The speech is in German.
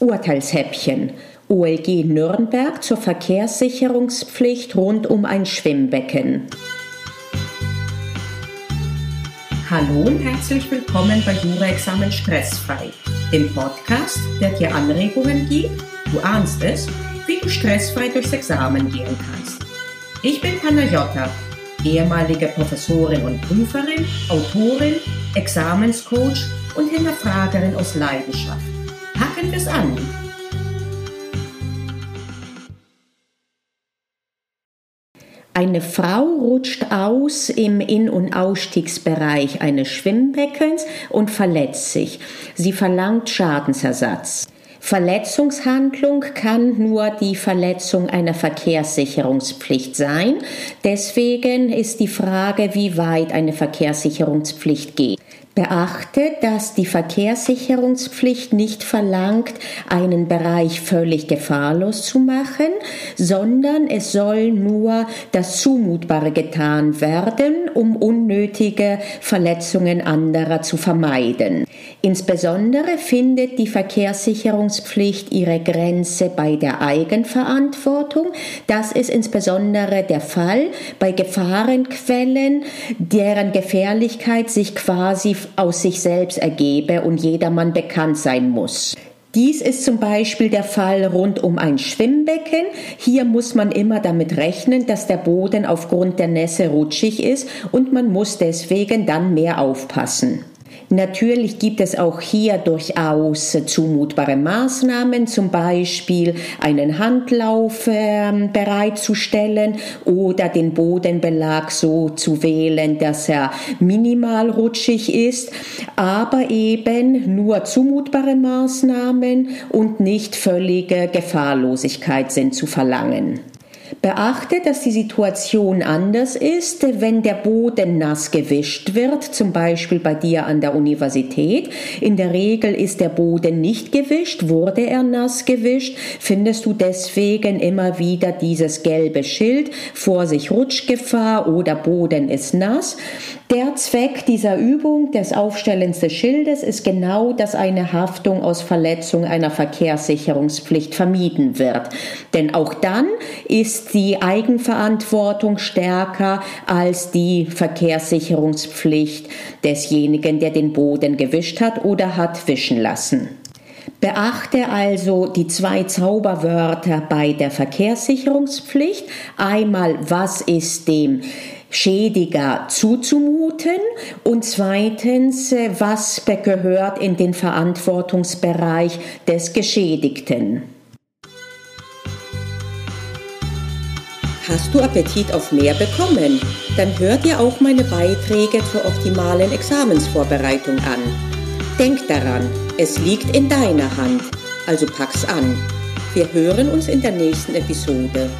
Urteilshäppchen. OLG Nürnberg zur Verkehrssicherungspflicht rund um ein Schwimmbecken. Hallo und herzlich willkommen bei Jura-Examen Stressfrei, dem Podcast, der dir Anregungen gibt, du ahnst es, wie du stressfrei durchs Examen gehen kannst. Ich bin Panayota, ehemalige Professorin und Prüferin, Autorin, Examenscoach und Hinterfragerin aus Leidenschaft. Packen wir es an! Eine Frau rutscht aus im In- und Ausstiegsbereich eines Schwimmbeckens und verletzt sich. Sie verlangt Schadensersatz. Verletzungshandlung kann nur die Verletzung einer Verkehrssicherungspflicht sein. Deswegen ist die Frage, wie weit eine Verkehrssicherungspflicht geht. Beachte, dass die Verkehrssicherungspflicht nicht verlangt, einen Bereich völlig gefahrlos zu machen, sondern es soll nur das Zumutbare getan werden, um unnötige Verletzungen anderer zu vermeiden. Insbesondere findet die Verkehrssicherungspflicht ihre Grenze bei der Eigenverantwortung. Das ist insbesondere der Fall bei Gefahrenquellen, deren Gefährlichkeit sich quasi aus sich selbst ergebe und jedermann bekannt sein muss. Dies ist zum Beispiel der Fall rund um ein Schwimmbecken. Hier muss man immer damit rechnen, dass der Boden aufgrund der Nässe rutschig ist und man muss deswegen dann mehr aufpassen. Natürlich gibt es auch hier durchaus zumutbare Maßnahmen, zum Beispiel einen Handlauf äh, bereitzustellen oder den Bodenbelag so zu wählen, dass er minimal rutschig ist, aber eben nur zumutbare Maßnahmen und nicht völlige Gefahrlosigkeit sind zu verlangen. Beachte, dass die Situation anders ist, wenn der Boden nass gewischt wird, zum Beispiel bei dir an der Universität. In der Regel ist der Boden nicht gewischt, wurde er nass gewischt, findest du deswegen immer wieder dieses gelbe Schild, Vorsicht Rutschgefahr oder Boden ist nass. Der Zweck dieser Übung des Aufstellens des Schildes ist genau, dass eine Haftung aus Verletzung einer Verkehrssicherungspflicht vermieden wird. Denn auch dann ist die Eigenverantwortung stärker als die Verkehrssicherungspflicht desjenigen, der den Boden gewischt hat oder hat wischen lassen. Beachte also die zwei Zauberwörter bei der Verkehrssicherungspflicht. Einmal, was ist dem Schädiger zuzumuten und zweitens, äh, was gehört in den Verantwortungsbereich des Geschädigten. Hast du Appetit auf mehr bekommen? Dann hör dir auch meine Beiträge zur optimalen Examensvorbereitung an. Denk daran, es liegt in deiner Hand, also pack's an. Wir hören uns in der nächsten Episode.